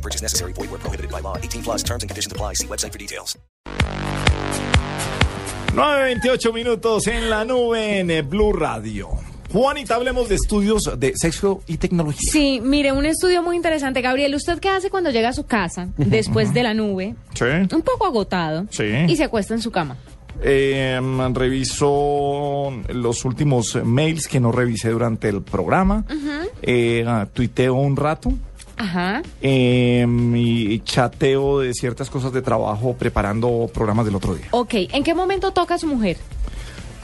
No purchase necessary. Void where prohibited by law. 18 plus terms and conditions apply. See website for details. 9.28 minutos en la nube en eh, Blue Radio. Juanita, hablemos de estudios de sexo y tecnología. Sí, mire, un estudio muy interesante. Gabriel, ¿usted qué hace cuando llega a su casa después de la nube? Sí. Un poco agotado. Sí. Y se acuesta en su cama. Eh, reviso los últimos mails que no revisé durante el programa. Eh, ah, tuiteo un rato. Ajá. eh, y chateo de ciertas cosas de trabajo preparando programas del otro día. Ok, ¿en qué momento toca a su mujer?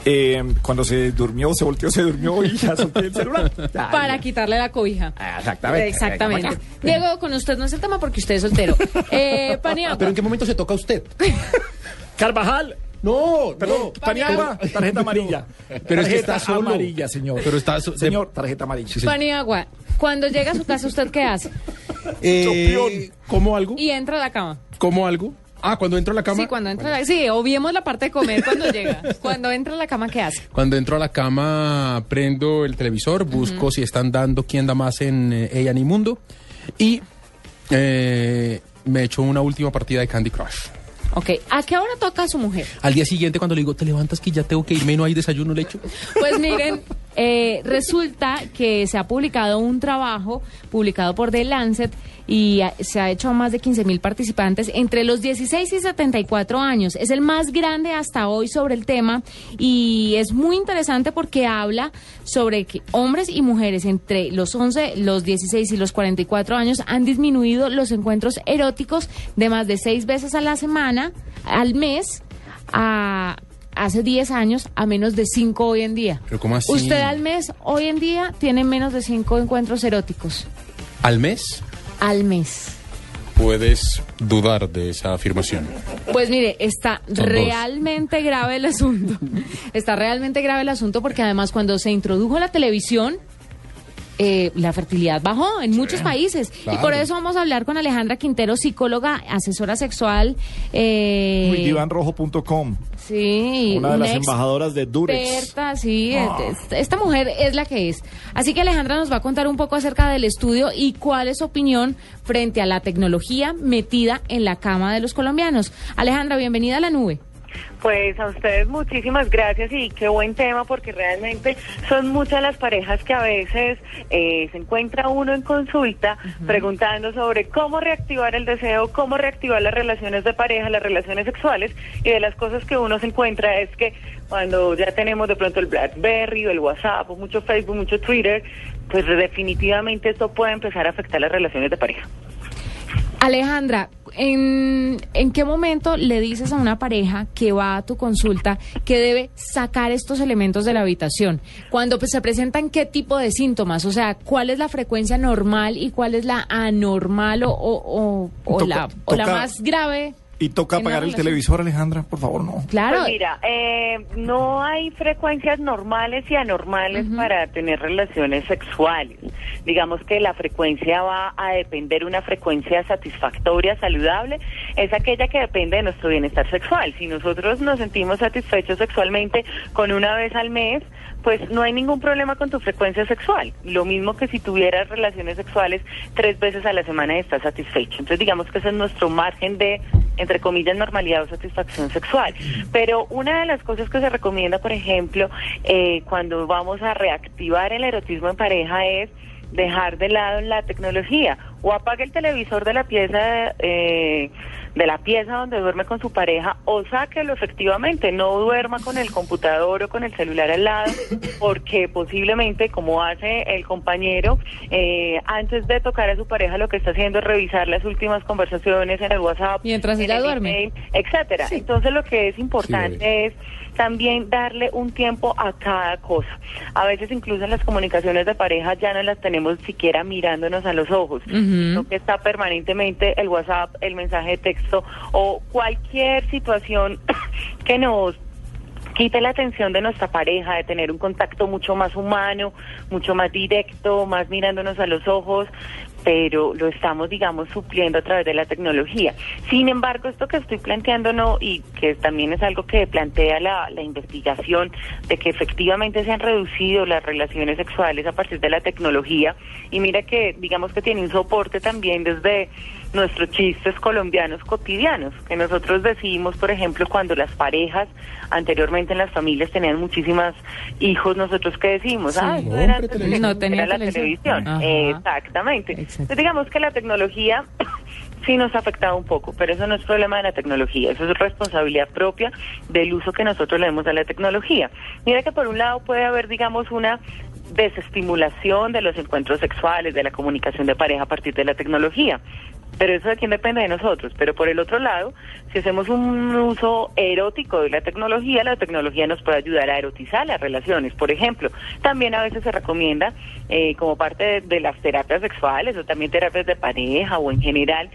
Eh, cuando se durmió, se volteó, se durmió y ya solté el celular. Para quitarle la cobija. Ah, Exactamente. Exactamente. Diego, con usted no es el tema porque usted es soltero. Eh, Paniagua. ¿Pero en qué momento se toca usted? Carvajal. No, Perdón, no. Paniagua, tarjeta amarilla. Pero es que está solo. amarilla, señor. Pero está so- Señor, tarjeta amarilla. Paniagua, cuando llega a su casa, ¿usted qué hace? Eh. ¿Como algo? Y entra a la cama. ¿Como algo? Ah, cuando entro a la cama. Sí, cuando entra a la... Sí, obviemos la parte de comer cuando llega. Cuando entra a la cama, ¿qué hace? Cuando entro a la cama, prendo el televisor, busco si están dando quién da más en eh, Ella ni Mundo y eh, me echo una última partida de Candy Crush. Ok, ¿a qué hora toca a su mujer? Al día siguiente, cuando le digo, te levantas que ya tengo que irme, no hay desayuno, lecho. Pues miren, eh, resulta que se ha publicado un trabajo publicado por The Lancet y se ha hecho a más de 15 mil participantes entre los 16 y 74 años. Es el más grande hasta hoy sobre el tema y es muy interesante porque habla sobre que hombres y mujeres entre los 11, los 16 y los 44 años han disminuido los encuentros eróticos de más de seis veces a la semana, al mes, a hace 10 años a menos de 5 hoy en día. Pero ¿cómo así? Usted al mes, hoy en día, tiene menos de 5 encuentros eróticos. ¿Al mes? Al mes. Puedes dudar de esa afirmación. Pues mire, está realmente grave el asunto. Está realmente grave el asunto porque además cuando se introdujo la televisión, eh, la fertilidad bajó en muchos países. Y por eso vamos a hablar con Alejandra Quintero, psicóloga, asesora sexual. Eh, divanrojo.com, Sí, una de las embajadoras de Durex. experta, sí, Ah. es- esta mujer es la que es. Así que Alejandra nos va a contar un poco acerca del estudio y cuál es su opinión frente a la tecnología metida en la cama de los colombianos. Alejandra, bienvenida a la nube. Pues a ustedes muchísimas gracias y qué buen tema porque realmente son muchas las parejas que a veces eh, se encuentra uno en consulta preguntando sobre cómo reactivar el deseo, cómo reactivar las relaciones de pareja, las relaciones sexuales y de las cosas que uno se encuentra es que cuando ya tenemos de pronto el BlackBerry o el WhatsApp o mucho Facebook, mucho Twitter, pues definitivamente esto puede empezar a afectar las relaciones de pareja. Alejandra, ¿en, ¿en qué momento le dices a una pareja que va a tu consulta que debe sacar estos elementos de la habitación? Cuando pues, se presentan qué tipo de síntomas, o sea, ¿cuál es la frecuencia normal y cuál es la anormal o, o, o- o Toca- la, o la más grave? Y toca apagar el televisor, Alejandra, por favor, no. Claro. Pues mira, eh, no hay frecuencias normales y anormales para tener relaciones sexuales. Digamos que la frecuencia va a depender una frecuencia satisfactoria, saludable, es aquella que depende de nuestro bienestar sexual. Si nosotros nos sentimos satisfechos sexualmente con una vez al mes, pues no hay ningún problema con tu frecuencia sexual. Lo mismo que si tuvieras relaciones sexuales tres veces a la semana y estás satisfecho. Entonces digamos que ese es nuestro margen de, entre comillas, normalidad o satisfacción sexual. Pero una de las cosas que se recomienda, por ejemplo, eh, cuando vamos a reactivar el erotismo en pareja es dejar de lado la tecnología o apague el televisor de la pieza eh, de la pieza donde duerme con su pareja o sáquelo efectivamente, no duerma con el computador o con el celular al lado, porque posiblemente, como hace el compañero, eh, antes de tocar a su pareja lo que está haciendo es revisar las últimas conversaciones en el WhatsApp, Mientras en ella el duerme. email, etcétera. Entonces lo que es importante es también darle un tiempo a cada cosa. A veces incluso en las comunicaciones de pareja ya no las tenemos siquiera mirándonos a los ojos. Sino que está permanentemente el WhatsApp, el mensaje de texto o cualquier situación que nos quite la atención de nuestra pareja, de tener un contacto mucho más humano, mucho más directo, más mirándonos a los ojos, pero lo estamos, digamos, supliendo a través de la tecnología. Sin embargo, esto que estoy planteando no, y que también es algo que plantea la, la investigación, de que efectivamente se han reducido las relaciones sexuales a partir de la tecnología, y mira que, digamos que tiene un soporte también desde nuestros chistes colombianos cotidianos, que nosotros decimos, por ejemplo, cuando las parejas anteriormente en las familias tenían muchísimas hijos, nosotros que decimos, Sí. ah, eso era, televisión. No tenía era la televisión. televisión. Ajá. Exactamente. Entonces, digamos que la tecnología sí nos ha afectado un poco, pero eso no es problema de la tecnología, eso es responsabilidad propia del uso que nosotros le demos a la tecnología. Mira que por un lado puede haber, digamos, una desestimulación de los encuentros sexuales, de la comunicación de pareja a partir de la tecnología. Pero eso de quién depende de nosotros. Pero por el otro lado, si hacemos un uso erótico de la tecnología, la tecnología nos puede ayudar a erotizar las relaciones. Por ejemplo, también a veces se recomienda, eh, como parte de, de las terapias sexuales o también terapias de pareja o en general,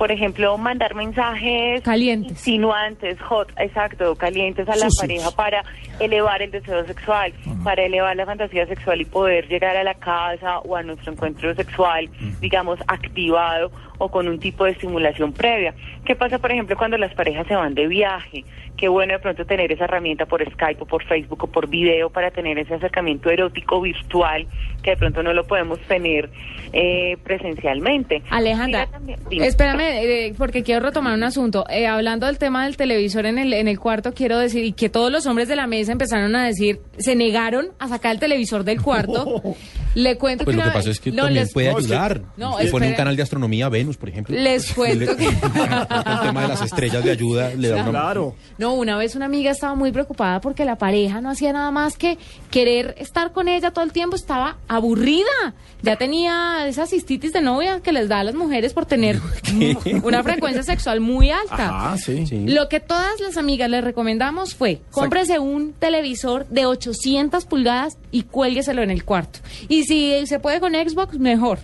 por ejemplo, mandar mensajes Calientes. insinuantes, hot, exacto, calientes a la pareja para elevar el deseo sexual, para elevar la fantasía sexual y poder llegar a la casa o a nuestro encuentro sexual, digamos, activado o con un tipo de estimulación previa. ¿Qué pasa, por ejemplo, cuando las parejas se van de viaje? Qué bueno de pronto tener esa herramienta por Skype o por Facebook o por video para tener ese acercamiento erótico virtual que de pronto no lo podemos tener eh, presencialmente. Alejandra, también- espérame, eh, porque quiero retomar un asunto. Eh, hablando del tema del televisor en el, en el cuarto, quiero decir y que todos los hombres de la mesa empezaron a decir, se negaron a sacar el televisor del cuarto. Le cuento Pues que lo que pasa es que no, también les- puede no, es que- ayudar. No, le pone un canal de astronomía Venus, por ejemplo. Les cuento que- el tema de las estrellas de ayuda le da una... Claro. No, una vez una amiga estaba muy preocupada porque la pareja no hacía nada más que querer estar con ella todo el tiempo, estaba aburrida. Ya tenía esa cistitis de novia que les da a las mujeres por tener una frecuencia sexual muy alta. Ajá, sí. Sí. Lo que todas las amigas le recomendamos fue, cómprese un televisor de 800 pulgadas y cuélgueselo en el cuarto. Y si se puede con Xbox, mejor,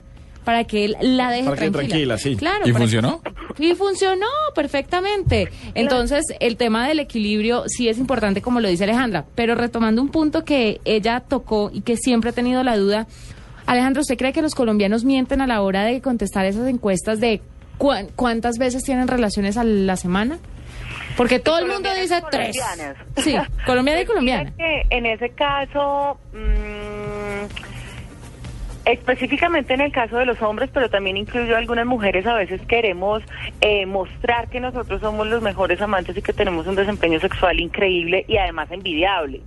para que él la deje Para que tranquila. tranquila, sí. Claro, ¿Y para- funcionó? y funcionó perfectamente. Entonces, el tema del equilibrio sí es importante, como lo dice Alejandra. Pero retomando un punto que ella tocó y que siempre ha tenido la duda, Alejandra, ¿usted cree que los colombianos mienten a la hora de contestar esas encuestas de cuán- cuántas veces tienen relaciones a la semana? Porque todo el mundo dice y tres. Sí, colombiana y Pues colombiana. que en ese caso, mm, específicamente en el caso de los hombres, pero también incluyo algunas mujeres, a veces queremos eh, mostrar que nosotros somos los mejores amantes y que tenemos un desempeño sexual increíble y además envidiable.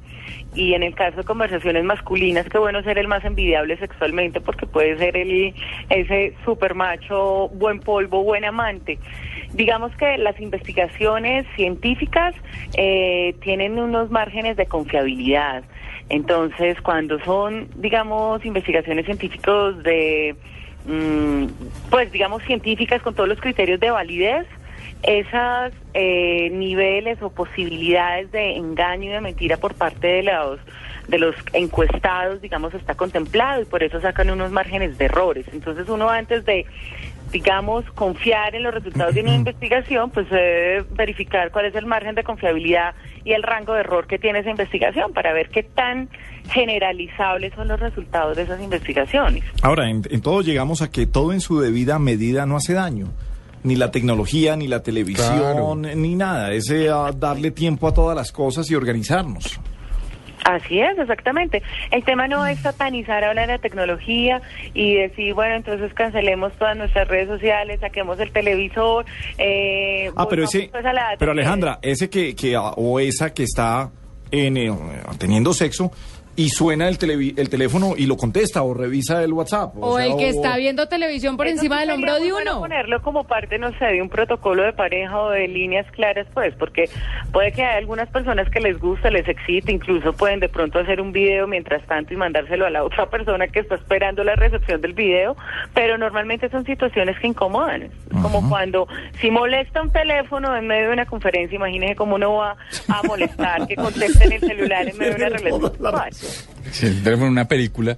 Y en el caso de conversaciones masculinas, qué bueno ser el más envidiable sexualmente porque puede ser el ese super macho, buen polvo, buen amante. Digamos que las investigaciones científicas eh, tienen unos márgenes de confiabilidad. Entonces, cuando son, digamos, investigaciones científicas de, mm, pues, digamos, científicas con todos los criterios de validez, esas eh, niveles o posibilidades de engaño y de mentira por parte de los de los encuestados, digamos, está contemplado y por eso sacan unos márgenes de errores. Entonces uno antes de, digamos, confiar en los resultados de una investigación, pues se debe verificar cuál es el margen de confiabilidad y el rango de error que tiene esa investigación para ver qué tan generalizables son los resultados de esas investigaciones. Ahora, en, en todo llegamos a que todo en su debida medida no hace daño. Ni la tecnología, ni la televisión, ni nada. Es eh, darle tiempo a todas las cosas y organizarnos. Así es, exactamente. El tema no es satanizar ahora la tecnología y decir, bueno, entonces cancelemos todas nuestras redes sociales, saquemos el televisor. Eh, Ah, pero ese, pues, pero Alejandra, ese que, que o esa que está en, eh, teniendo sexo y suena el, televi- el teléfono y lo contesta o revisa el WhatsApp. O sea, el que o- está viendo televisión por Eso encima sí del hombro de bueno uno. ponerlo como parte, no sé, de un protocolo de pareja o de líneas claras, pues, porque puede que hay algunas personas que les gusta, les excite, incluso pueden de pronto hacer un video mientras tanto y mandárselo a la otra persona que está esperando la recepción del video, pero normalmente son situaciones que incomodan. Como cuando, si molesta un teléfono en medio de una conferencia, imagínese cómo uno va a molestar que contesten el celular en medio de una relación. Sí, en una película.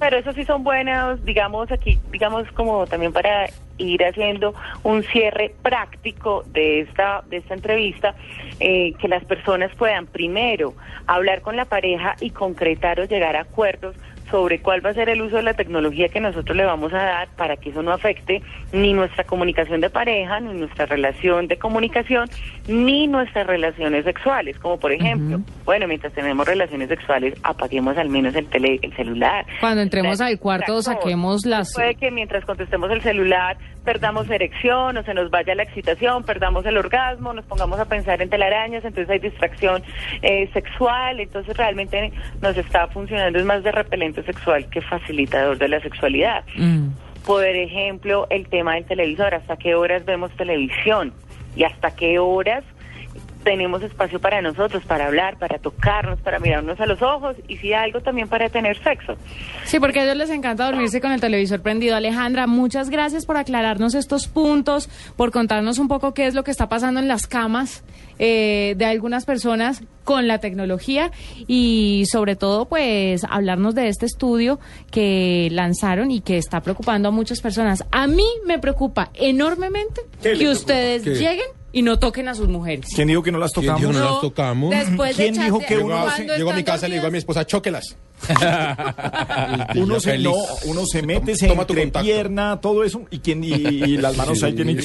Pero eso sí son buenos, digamos aquí, digamos como también para ir haciendo un cierre práctico de esta de esta entrevista, eh, que las personas puedan primero hablar con la pareja y concretar o llegar a acuerdos sobre cuál va a ser el uso de la tecnología que nosotros le vamos a dar para que eso no afecte ni nuestra comunicación de pareja, ni nuestra relación de comunicación, ni nuestras relaciones sexuales. Como por ejemplo, bueno, mientras tenemos relaciones sexuales, apaguemos al menos el, tele, el celular. Cuando entremos al cuarto, saquemos las... Puede que mientras contestemos el celular perdamos erección o se nos vaya la excitación, perdamos el orgasmo, nos pongamos a pensar en telarañas, entonces hay distracción eh, sexual, entonces realmente nos está funcionando, es más de repelente sexual que facilitador de la sexualidad. Mm. Por ejemplo, el tema del televisor, hasta qué horas vemos televisión y hasta qué horas tenemos espacio para nosotros, para hablar, para tocarnos, para mirarnos a los ojos y si algo también para tener sexo. Sí, porque a ellos les encanta dormirse con el televisor prendido. Alejandra, muchas gracias por aclararnos estos puntos, por contarnos un poco qué es lo que está pasando en las camas eh, de algunas personas con la tecnología y sobre todo pues hablarnos de este estudio que lanzaron y que está preocupando a muchas personas. A mí me preocupa enormemente ¿Qué le que preocupa? ustedes ¿Qué? lleguen y no toquen a sus mujeres. ¿Quién dijo que no las ¿Quién tocamos? dijo no las tocamos? Después de ¿Quién dijo echarse- que Llego, uno a, llego a mi casa y le digo a mi esposa, chóquelas. Uno se, no, uno se mete, se Toma tu pierna, todo eso, y, quién, y, y las manos ahí tienen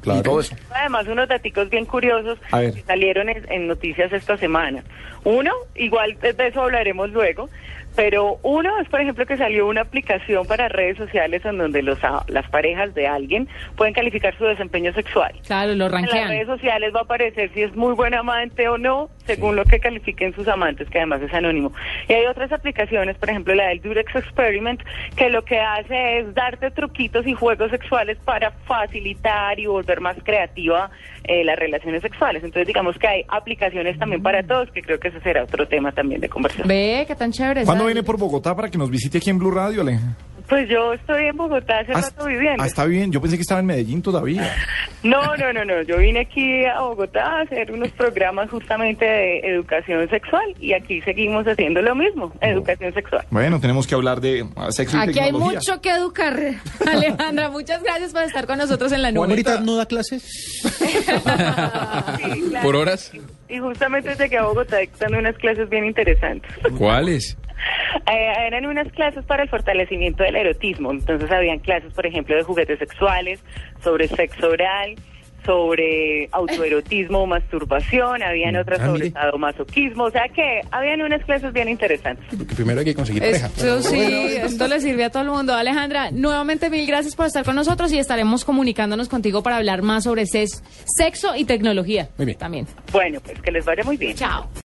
Claro. y todo eso. Además, unos daticos bien curiosos que salieron en, en noticias esta semana. Uno, igual de de eso hablaremos luego, pero uno es, por ejemplo, que salió una aplicación para redes sociales en donde los, a- las parejas de alguien pueden calificar su desempeño sexual. Claro, lo En las redes sociales va a aparecer si es muy buen amante o no, según lo que califiquen sus amantes, que además es anónimo. Y hay otras aplicaciones, por ejemplo la del Durex Experiment, que lo que hace es darte truquitos y juegos sexuales para facilitar y volver más creativa eh, las relaciones sexuales. Entonces digamos que hay aplicaciones también para todos, que creo que ese será otro tema también de conversación. Ve, qué tan chévere. ¿Cuándo viene por Bogotá para que nos visite aquí en Blue Radio, Ale? Pues yo estoy en Bogotá hace Ah, rato viviendo. ah, está bien. Yo pensé que estaba en Medellín todavía. No, no, no, no. Yo vine aquí a Bogotá a hacer unos programas justamente de educación sexual y aquí seguimos haciendo lo mismo, educación sexual. Bueno, tenemos que hablar de ah, sexo y Aquí hay mucho que educar. Alejandra, muchas gracias por estar con nosotros en la nube. ¿Ahorita no da clases? Sí, claro. ¿Por horas? Y justamente llegué a Bogotá dando unas clases bien interesantes. ¿Cuáles? Eh, eran unas clases para el fortalecimiento del erotismo. Entonces habían clases, por ejemplo, de juguetes sexuales, sobre sexo oral, sobre autoerotismo o masturbación, habían otras Ah, sobre sadomasoquismo. O sea que habían unas clases bien interesantes. Porque primero hay que conseguir pareja. Esto sí, esto le sirve a todo el mundo. Alejandra, nuevamente mil gracias por estar con nosotros y estaremos comunicándonos contigo para hablar más sobre ses- sexo y tecnología. Muy bien. También. Bueno, pues que les vaya muy bien. Chao.